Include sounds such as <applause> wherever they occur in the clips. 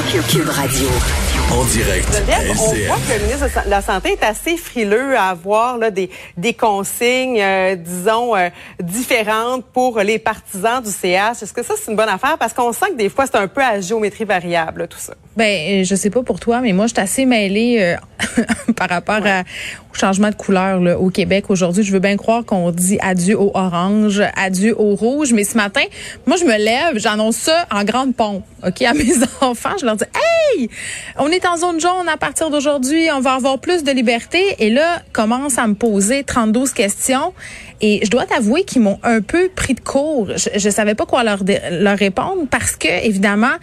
Cube Radio. En direct. On voit que le ministre de la Santé est assez frileux à avoir là, des, des consignes, euh, disons, euh, différentes pour les partisans du CH. Est-ce que ça, c'est une bonne affaire? Parce qu'on sent que des fois, c'est un peu à géométrie variable, là, tout ça. Ben, euh, je sais pas pour toi, mais moi, je suis assez mêlée euh, <laughs> par rapport à- au changement de couleur là, au Québec aujourd'hui. Je veux bien croire qu'on dit adieu au orange, adieu au rouge, mais ce matin, moi, je me lève, j'annonce ça en grande pompe, ok, à mes <laughs> enfants. Je leur dis, hey, on est en zone jaune à partir d'aujourd'hui, on va avoir plus de liberté. Et là, commence à me poser 32 questions. Et je dois t'avouer qu'ils m'ont un peu pris de court. Je, savais pas quoi leur, leur répondre parce que évidemment,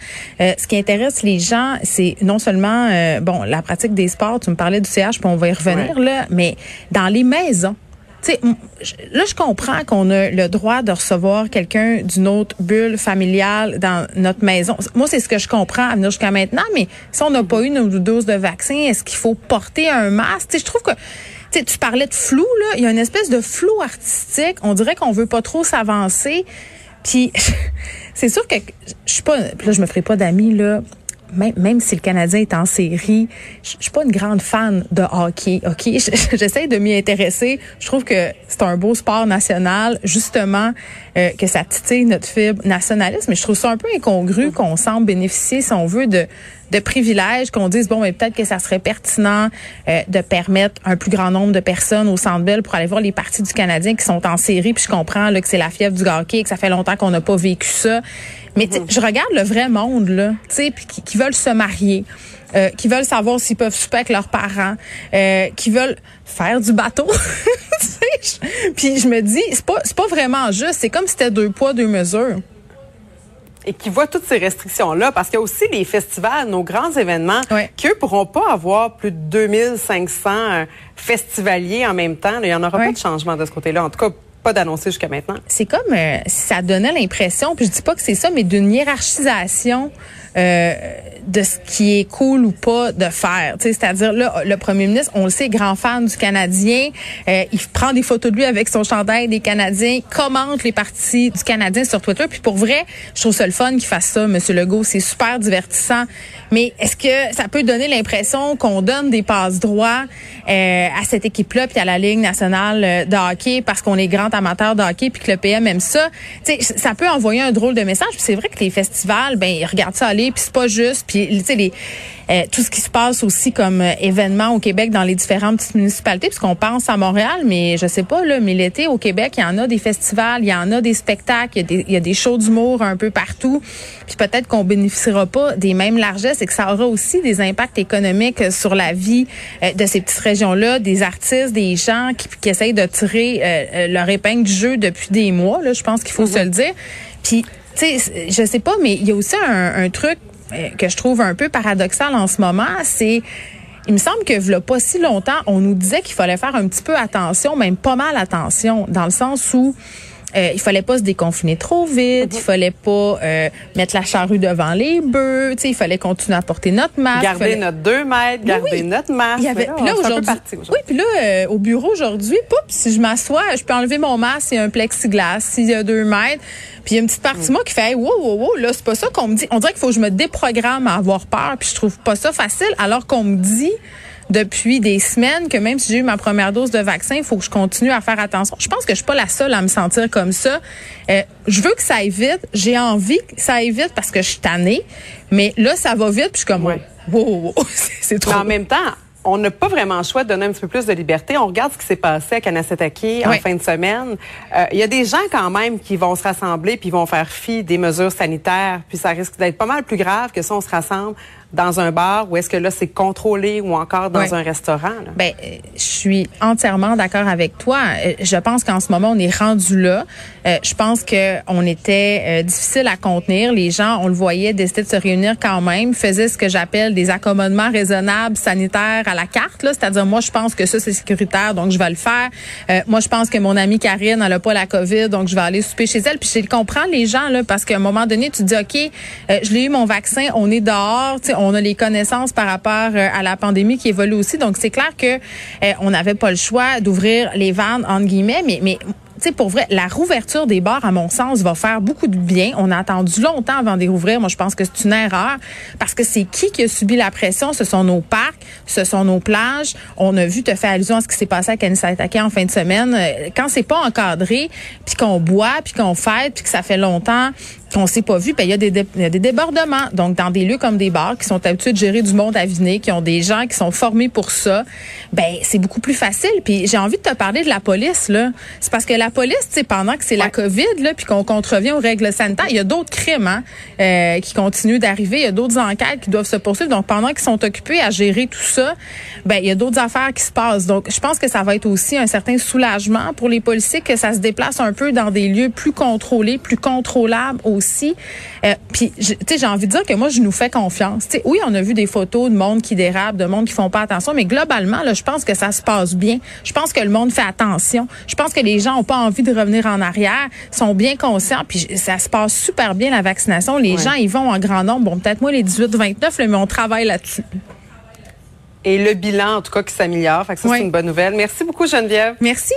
euh, ce qui intéresse les gens, c'est non seulement euh, bon la pratique des sports. Tu me parlais du CH, puis on va y revenir là, mais dans les maisons. Tu sais, m- je- là, je comprends qu'on a le droit de recevoir quelqu'un d'une autre bulle familiale dans notre maison. Moi, c'est ce que je comprends à venir jusqu'à maintenant, mais si on n'a pas eu nos doses de vaccin, est-ce qu'il faut porter un masque? Je trouve que tu parlais de flou, là. Il y a une espèce de flou artistique. On dirait qu'on veut pas trop s'avancer. Puis, <laughs> c'est sûr que je suis pas, là, je me ferai pas d'amis, là. Même, même si le Canadien est en série, je suis pas une grande fan de hockey, OK? <laughs> Je- J'essaie de m'y intéresser. Je trouve que c'est un beau sport national, justement, euh, que ça titille notre fibre nationaliste. Mais je trouve ça un peu incongru qu'on semble bénéficier, si on veut, de de privilèges qu'on dise bon mais peut-être que ça serait pertinent euh, de permettre un plus grand nombre de personnes au Centre Bell pour aller voir les parties du Canadien qui sont en série puis je comprends là, que c'est la fièvre du hockey que ça fait longtemps qu'on n'a pas vécu ça mais sais, je regarde le vrai monde là tu sais qui, qui veulent se marier euh, qui veulent savoir s'ils peuvent souper avec leurs parents, euh, qui veulent faire du bateau. <laughs> Puis je me dis, c'est pas, c'est pas vraiment juste. C'est comme si c'était deux poids, deux mesures. Et qui voit toutes ces restrictions-là, parce qu'il y a aussi les festivals, nos grands événements, Ouais. qui, eux, pourront pas avoir plus de 2500 euh, festivaliers en même temps. là. Il y en aura pas de changement de ce côté-là. En tout cas, pas d'annoncé jusqu'à maintenant. c'est comme euh, ça donnait l'impression, puis je dis pas que c'est ça, mais d'une hiérarchisation euh, de ce qui est cool ou pas de faire. C'est-à-dire, là, le premier ministre, on le sait, grand fan du Canadien, euh, il prend des photos de lui avec son chandail des Canadiens, commente les parties du Canadien sur Twitter. Puis pour vrai, je trouve ça le fun qu'il fasse ça, Monsieur Legault. C'est super divertissant. Mais est-ce que ça peut donner l'impression qu'on donne des passes droits euh, à cette équipe-là puis à la Ligue nationale euh, de hockey parce qu'on est grand amateur de hockey puis que le PM aime ça? Tu sais, ça peut envoyer un drôle de message. C'est vrai que les festivals, ben ils regardent ça puis c'est pas juste. Puis tu sais les euh, tout ce qui se passe aussi comme euh, événement au Québec dans les différentes petites municipalités, puisqu'on pense à Montréal, mais je sais pas là, mais l'été au Québec, il y en a des festivals, il y en a des spectacles, il y a des, il y a des shows d'humour un peu partout. Puis peut-être qu'on bénéficiera pas des mêmes largesses et que ça aura aussi des impacts économiques sur la vie euh, de ces petites régions-là, des artistes, des gens qui, qui essayent de tirer euh, leur épingle du jeu depuis des mois. Là, je pense qu'il faut se le dire. Puis, je sais pas, mais il y a aussi un, truc euh, que je trouve un peu paradoxal en ce moment, c'est il me semble que v'là pas si longtemps, on nous disait qu'il fallait faire un petit peu attention, même pas mal attention, dans le sens où euh, il fallait pas se déconfiner trop vite, il fallait pas euh, mettre la charrue devant les bœufs, tu sais, il fallait continuer à porter notre masque. Garder fallait- notre 2 mètres, garder oui. notre masque. il y avait, là, peu aujourd'hui, oui, puis là, euh, au bureau aujourd'hui, si je m'assois, je peux enlever mon masque, il y a un plexiglas, s'il y a deux mètres, puis il y a une petite partie de moi qui fait, hey, wow, wow, wow, là, c'est pas ça qu'on me dit. On dirait qu'il faut que je me déprogramme à avoir peur, puis je trouve pas ça facile, alors qu'on me dit depuis des semaines que même si j'ai eu ma première dose de vaccin, il faut que je continue à faire attention. Je pense que je suis pas la seule à me sentir comme ça. Euh, je veux que ça aille vite. J'ai envie que ça aille vite parce que je suis tannée. Mais là, ça va vite, puis je suis comme, Ouais. wow, wow, wow, c'est <laughs> c'est trop. Mais en même temps, on n'a pas vraiment le choix de donner un petit peu plus de liberté. On regarde ce qui s'est passé à Kanesatake en Oui. fin de semaine. Euh, Il y a des gens quand même qui vont se rassembler puis vont faire fi des mesures sanitaires. Puis ça risque d'être pas mal plus grave que si on se rassemble dans un bar ou est-ce que là, c'est contrôlé ou encore dans un restaurant? là? Ben, euh, je suis entièrement d'accord avec toi. Euh, Je pense qu'en ce moment, on est rendu là. Euh, je pense que on était euh, difficile à contenir. Les gens, on le voyait, décidaient de se réunir quand même, faisaient ce que j'appelle des accommodements raisonnables sanitaires à la carte. C'est-à-dire, moi, je pense que ça, c'est sécuritaire, donc je vais le faire. Euh, moi, je pense que mon amie Karine, elle pas la COVID, donc je vais aller souper chez elle. Puis je comprends les gens, là, parce qu'à un moment donné, tu dis, OK, euh, je l'ai eu mon vaccin, on est dehors, on a les connaissances par rapport euh, à la pandémie qui évolue aussi. Donc, c'est clair que on n'avait pas le choix d'ouvrir les vannes, entre guillemets, mais, mais tu pour vrai, la rouverture des bars, à mon sens, va faire beaucoup de bien. On a attendu longtemps avant de rouvrir. Moi, je pense que c'est une erreur parce que c'est qui qui a subi la pression? Ce sont nos parcs, ce sont nos plages. On a vu, te fait allusion à ce qui s'est passé à Kanisatake en fin de semaine. Euh, Quand c'est pas encadré, puis qu'on boit, puis qu'on fête, puis que ça fait longtemps qu'on s'est pas vu, ben il y a des dé- il y a des débordements. Donc dans des lieux comme des bars qui sont habitués de gérer du monde à venir, qui ont des gens qui sont formés pour ça, ben c'est beaucoup plus facile. Puis j'ai envie de te parler de la police là. C'est parce que la police, tu sais, pendant que c'est la COVID là, puis qu'on contrevient aux règles sanitaires, il y a d'autres crimes hein, euh, qui continuent d'arriver. Il y a d'autres enquêtes qui doivent se poursuivre. Donc pendant qu'ils sont occupés à gérer tout ça, ben il y a d'autres affaires qui se passent. Donc je pense que ça va être aussi un certain soulagement pour les policiers que ça se déplace un peu dans des lieux plus contrôlés, plus contrôlables aussi. Euh, puis tu sais j'ai envie de dire que moi je nous fais confiance. Oui, on a vu des photos de monde qui dérape, de monde qui font pas attention, mais globalement là, je pense que ça se passe bien. Je pense que le monde fait attention. Je pense que les gens ont pas envie de revenir en arrière, sont bien conscients puis ça se passe super bien la vaccination. Les gens ils vont en grand nombre. Bon, peut-être moi les 18 29 là, mais on travaille là-dessus. Et le bilan, en tout cas, qui s'améliore. Ça, Ouais. c'est une bonne nouvelle. Merci beaucoup, Geneviève. Merci.